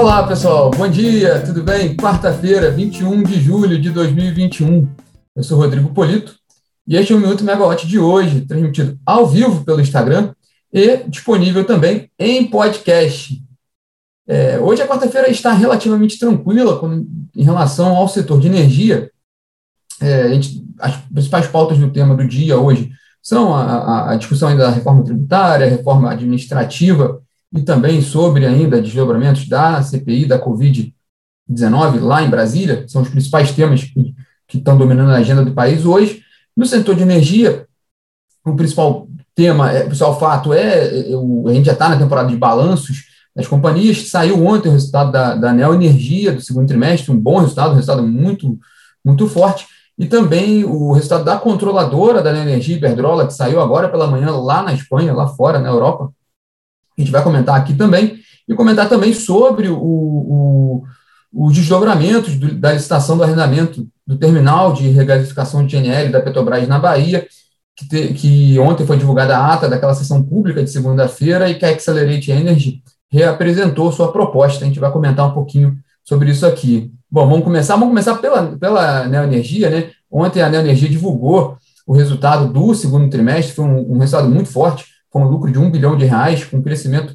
Olá, pessoal. Bom dia, tudo bem? Quarta-feira, 21 de julho de 2021. Eu sou Rodrigo Polito e este é o Minuto Megawatt de hoje, transmitido ao vivo pelo Instagram e disponível também em podcast. É, hoje a quarta-feira está relativamente tranquila em relação ao setor de energia. É, gente, as principais pautas do tema do dia hoje são a, a discussão da reforma tributária, a reforma administrativa e também sobre ainda desdobramentos da CPI da Covid-19 lá em Brasília, são os principais temas que, que estão dominando a agenda do país hoje. No setor de energia, o principal tema, é, o principal fato é, é a gente já está na temporada de balanços das companhias, saiu ontem o resultado da, da Neo Energia do segundo trimestre, um bom resultado, um resultado muito, muito forte, e também o resultado da controladora da Neo Energia, Iberdrola, que saiu agora pela manhã lá na Espanha, lá fora, na Europa, a gente vai comentar aqui também, e comentar também sobre o, o, os desdobramentos do, da licitação do arrendamento do terminal de regasificação de GNL da Petrobras na Bahia, que, te, que ontem foi divulgada a ata daquela sessão pública de segunda-feira e que a Accelerate Energy reapresentou sua proposta. A gente vai comentar um pouquinho sobre isso aqui. Bom, vamos começar. Vamos começar pela, pela Neoenergia, né? Ontem a Neoenergia divulgou o resultado do segundo trimestre, foi um, um resultado muito forte com lucro de 1 bilhão de reais, com crescimento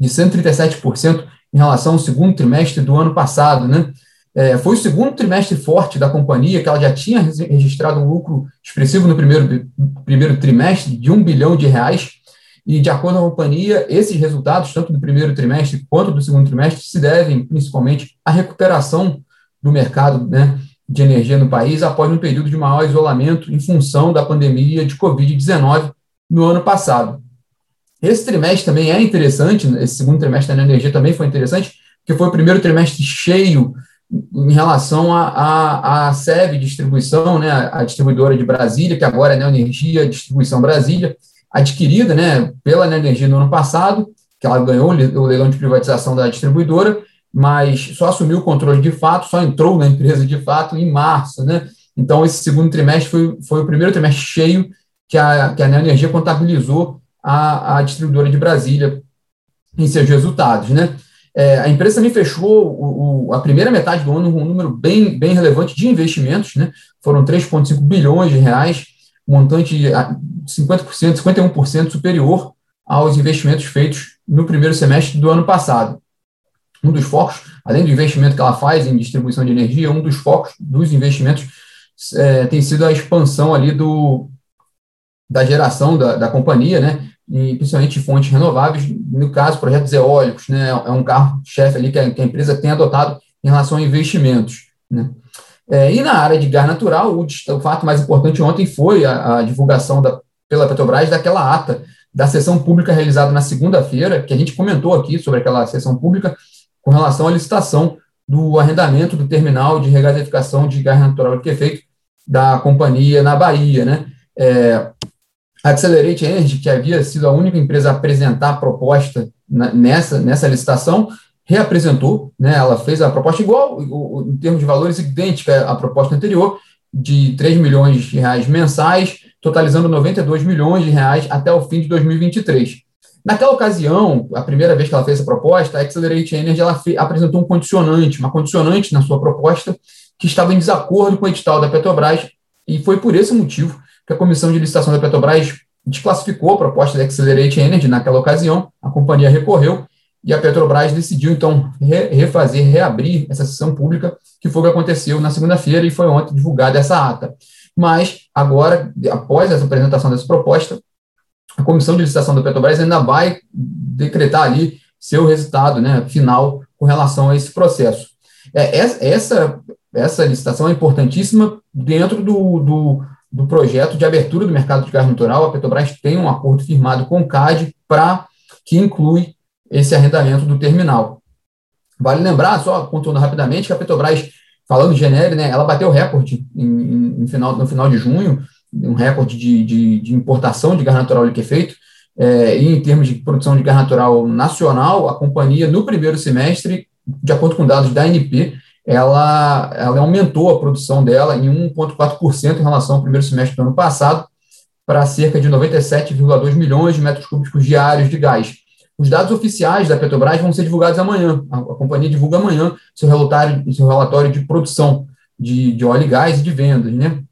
de 137% em relação ao segundo trimestre do ano passado. Né? É, foi o segundo trimestre forte da companhia, que ela já tinha registrado um lucro expressivo no primeiro, primeiro trimestre de 1 bilhão de reais, e de acordo com a companhia, esses resultados, tanto do primeiro trimestre quanto do segundo trimestre, se devem principalmente à recuperação do mercado né, de energia no país após um período de maior isolamento em função da pandemia de Covid-19 no ano passado. Esse trimestre também é interessante, esse segundo trimestre da energia também foi interessante, porque foi o primeiro trimestre cheio em relação à SEB Distribuição, né, a distribuidora de Brasília, que agora é Neoenergia Distribuição Brasília, adquirida né, pela Neoenergia no ano passado, que ela ganhou o leilão de privatização da distribuidora, mas só assumiu o controle de fato, só entrou na empresa de fato em março. Né? Então, esse segundo trimestre foi, foi o primeiro trimestre cheio que a, que a Neoenergia contabilizou a, a distribuidora de Brasília em seus resultados. Né? É, a empresa também fechou o, o, a primeira metade do ano com um número bem, bem relevante de investimentos, né? foram 3,5 bilhões de reais, montante de 50%, 51% superior aos investimentos feitos no primeiro semestre do ano passado. Um dos focos, além do investimento que ela faz em distribuição de energia, um dos focos dos investimentos é, tem sido a expansão ali do, da geração da, da companhia, né, e principalmente fontes renováveis, no caso, projetos eólicos, né, é um carro-chefe ali que a, que a, empresa tem adotado em relação a investimentos. Né. É, e na área de gás natural, o, o fato mais importante ontem foi a, a divulgação da, pela Petrobras daquela ata da sessão pública realizada na segunda-feira, que a gente comentou aqui sobre aquela sessão pública, com relação à licitação do arrendamento do terminal de regasificação de gás natural que é feito da companhia na Bahia, né? É, a Accelerate Energy, que havia sido a única empresa a apresentar a proposta nessa, nessa licitação, reapresentou, né, ela fez a proposta igual, em termos de valores, idêntica à proposta anterior, de 3 milhões de reais mensais, totalizando 92 milhões de reais até o fim de 2023. Naquela ocasião, a primeira vez que ela fez essa proposta, a Accelerate Energy ela apresentou um condicionante, uma condicionante na sua proposta, que estava em desacordo com o edital da Petrobras, e foi por esse motivo que a comissão de licitação da Petrobras desclassificou a proposta da Accelerate Energy naquela ocasião, a companhia recorreu e a Petrobras decidiu, então, refazer, reabrir essa sessão pública, que foi o que aconteceu na segunda-feira e foi ontem divulgada essa ata. Mas, agora, após essa apresentação dessa proposta, a comissão de licitação da Petrobras ainda vai decretar ali seu resultado né, final com relação a esse processo. É, essa, essa licitação é importantíssima dentro do, do do projeto de abertura do mercado de gás natural, a Petrobras tem um acordo firmado com o CAD para que inclui esse arrendamento do terminal. Vale lembrar, só contando rapidamente, que a Petrobras, falando de genérico, né, ela bateu recorde em, em, final, no final de junho, um recorde de, de, de importação de gás natural liquefeito, é, e em termos de produção de gás natural nacional, a companhia, no primeiro semestre, de acordo com dados da ANP, ela, ela aumentou a produção dela em 1,4% em relação ao primeiro semestre do ano passado, para cerca de 97,2 milhões de metros cúbicos diários de gás. Os dados oficiais da Petrobras vão ser divulgados amanhã. A, a companhia divulga amanhã seu relatório, seu relatório de produção de, de óleo e gás e de vendas, né?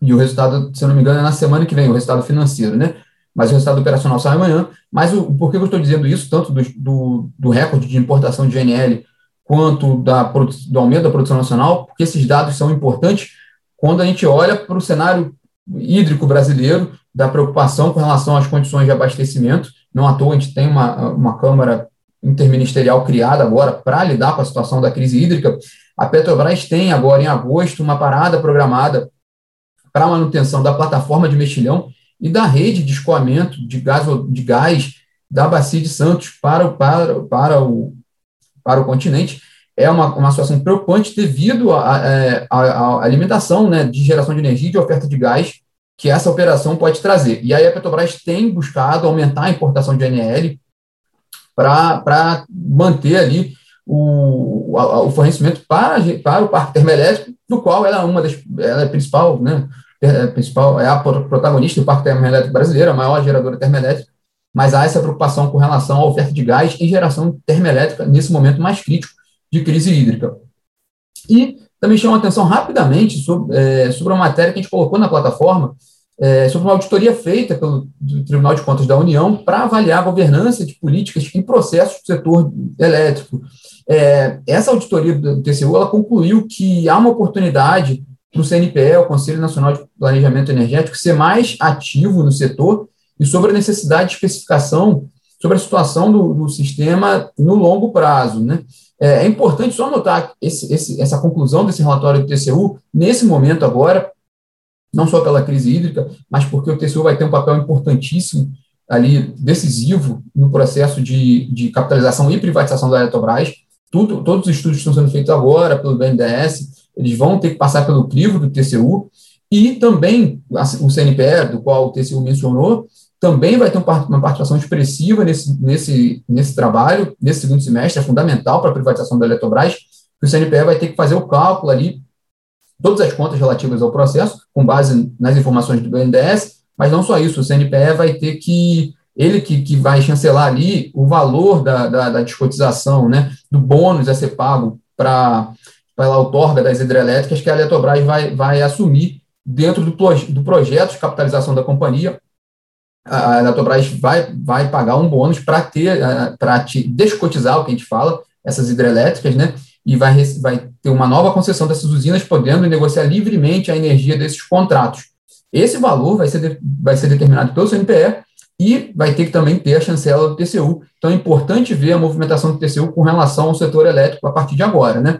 E o resultado, se eu não me engano, é na semana que vem, o resultado financeiro, né? Mas o resultado operacional sai amanhã. Mas o, por que eu estou dizendo isso, tanto do, do, do recorde de importação de GNL quanto da, do aumento da produção nacional? Porque esses dados são importantes quando a gente olha para o cenário hídrico brasileiro, da preocupação com relação às condições de abastecimento. Não à toa a gente tem uma, uma Câmara interministerial criada agora para lidar com a situação da crise hídrica. A Petrobras tem agora, em agosto, uma parada programada para manutenção da plataforma de mexilhão e da rede de escoamento de gás, de gás da Bacia de Santos para, para, para, o, para o continente. É uma, uma situação preocupante devido à é, alimentação né, de geração de energia e de oferta de gás que essa operação pode trazer. E aí a Petrobras tem buscado aumentar a importação de NL para manter ali o, o fornecimento para, para o parque termoelétrico, do qual ela é uma das ela é principal, né, é, principal, é a protagonista do parque termoelétrico brasileiro, a maior geradora termoelétrica, mas há essa preocupação com relação à oferta de gás e geração termoelétrica nesse momento mais crítico de crise hídrica. E também chama atenção rapidamente sobre, é, sobre uma matéria que a gente colocou na plataforma, é, sobre uma auditoria feita pelo Tribunal de Contas da União para avaliar a governança de políticas em processos do setor elétrico. É, essa auditoria do TCU ela concluiu que há uma oportunidade para o CNPE, o Conselho Nacional de Planejamento Energético, ser mais ativo no setor e sobre a necessidade de especificação sobre a situação do, do sistema no longo prazo. Né? É, é importante só notar esse, esse, essa conclusão desse relatório do TCU, nesse momento agora, não só pela crise hídrica, mas porque o TCU vai ter um papel importantíssimo ali, decisivo, no processo de, de capitalização e privatização da Eletrobras. Tudo, todos os estudos que estão sendo feitos agora pelo BNDES, eles vão ter que passar pelo crivo do TCU, e também o CNPE, do qual o TCU mencionou, também vai ter uma participação expressiva nesse, nesse, nesse trabalho, nesse segundo semestre, é fundamental para a privatização da Eletrobras, que o CNPE vai ter que fazer o cálculo ali todas as contas relativas ao processo, com base nas informações do BNDES, mas não só isso, o CNPE vai ter que, ele que, que vai chancelar ali o valor da, da, da descotização, né, do bônus a ser pago para a outorga das hidrelétricas que a Eletrobras vai, vai assumir dentro do, do projeto de capitalização da companhia, a Eletrobras vai, vai pagar um bônus para ter, para descotizar o que a gente fala, essas hidrelétricas, né? e vai, vai ter uma nova concessão dessas usinas, podendo negociar livremente a energia desses contratos. Esse valor vai ser, de, vai ser determinado pelo CNPE e vai ter que também ter a chancela do TCU. Então é importante ver a movimentação do TCU com relação ao setor elétrico a partir de agora, né?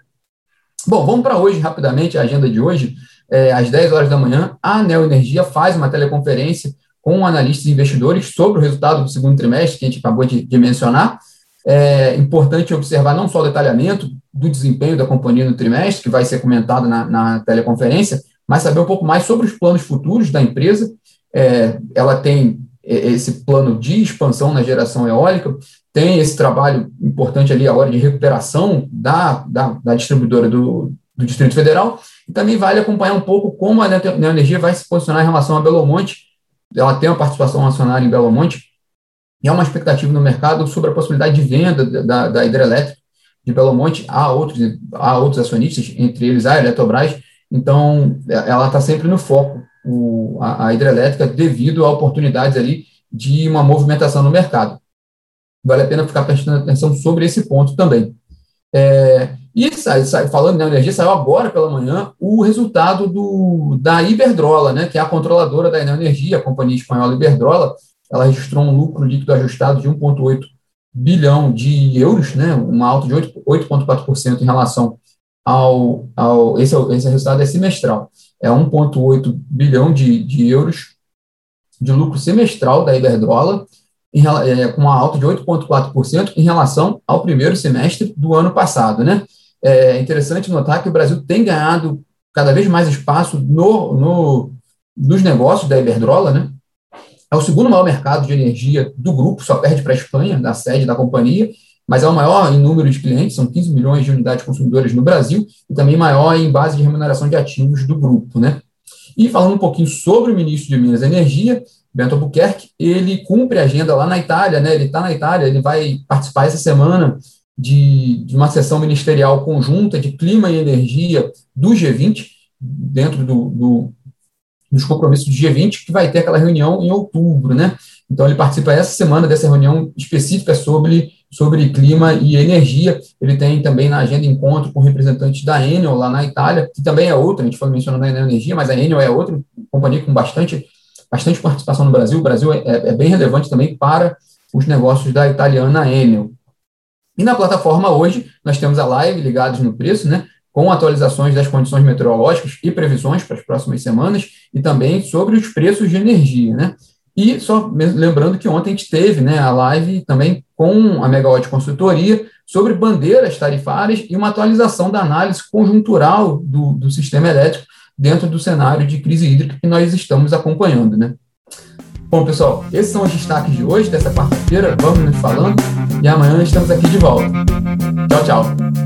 Bom, vamos para hoje, rapidamente, a agenda de hoje. É, às 10 horas da manhã, a Neoenergia faz uma teleconferência com analistas e investidores sobre o resultado do segundo trimestre, que a gente acabou de, de mencionar. É importante observar não só o detalhamento do desempenho da companhia no trimestre, que vai ser comentado na, na teleconferência, mas saber um pouco mais sobre os planos futuros da empresa. É, ela tem esse plano de expansão na geração eólica, tem esse trabalho importante ali agora de recuperação da, da, da distribuidora do, do Distrito Federal, e também vale acompanhar um pouco como a Neoenergia vai se posicionar em relação a Belo Monte. Ela tem uma participação acionária em Belo Monte, e há uma expectativa no mercado sobre a possibilidade de venda da, da hidrelétrica de Belo Monte a outros, a outros acionistas, entre eles a Eletrobras. Então, ela está sempre no foco, o, a, a, hidrelétrica, devido a oportunidades ali de uma movimentação no mercado. Vale a pena ficar prestando atenção sobre esse ponto também. É, e sai, sai, falando da energia, saiu agora pela manhã o resultado do, da Iberdrola, né, que é a controladora da Energia, a companhia espanhola Iberdrola, ela registrou um lucro líquido ajustado de 1,8 bilhão de euros, né, uma alta de 8,4% em relação ao, ao esse, esse resultado é semestral, é 1,8 bilhão de, de euros de lucro semestral da Iberdrola, em, é, com uma alta de 8,4% em relação ao primeiro semestre do ano passado. Né? É interessante notar que o Brasil tem ganhado cada vez mais espaço no, no, nos negócios da Iberdrola, né? É o segundo maior mercado de energia do grupo, só perde para a Espanha, da sede da companhia, mas é o maior em número de clientes, são 15 milhões de unidades consumidoras no Brasil, e também maior em base de remuneração de ativos do grupo. Né? E falando um pouquinho sobre o ministro de Minas e Energia, Bento Albuquerque, ele cumpre a agenda lá na Itália, né? Ele está na Itália, ele vai participar essa semana de, de, uma sessão ministerial conjunta de clima e energia do G20, dentro do, do, dos compromissos do G20, que vai ter aquela reunião em outubro, né? Então, ele participa essa semana dessa reunião específica sobre, sobre clima e energia. Ele tem também na agenda encontro com representantes da Enel, lá na Itália, que também é outra, a gente foi mencionando a energia, mas a Enel é outra companhia com bastante bastante participação no Brasil. O Brasil é, é, é bem relevante também para os negócios da italiana Enel. E na plataforma hoje, nós temos a live ligados no preço, né? Com atualizações das condições meteorológicas e previsões para as próximas semanas, e também sobre os preços de energia, né? E só lembrando que ontem a gente teve né, a live também com a Megawatt Consultoria sobre bandeiras tarifárias e uma atualização da análise conjuntural do, do sistema elétrico dentro do cenário de crise hídrica que nós estamos acompanhando, né? Bom, pessoal, esses são os destaques de hoje, dessa quarta-feira. Vamos nos falando e amanhã estamos aqui de volta. Tchau, tchau.